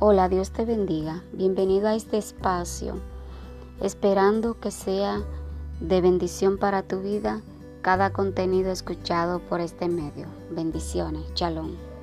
Hola, Dios te bendiga. Bienvenido a este espacio, esperando que sea de bendición para tu vida cada contenido escuchado por este medio. Bendiciones. Shalom.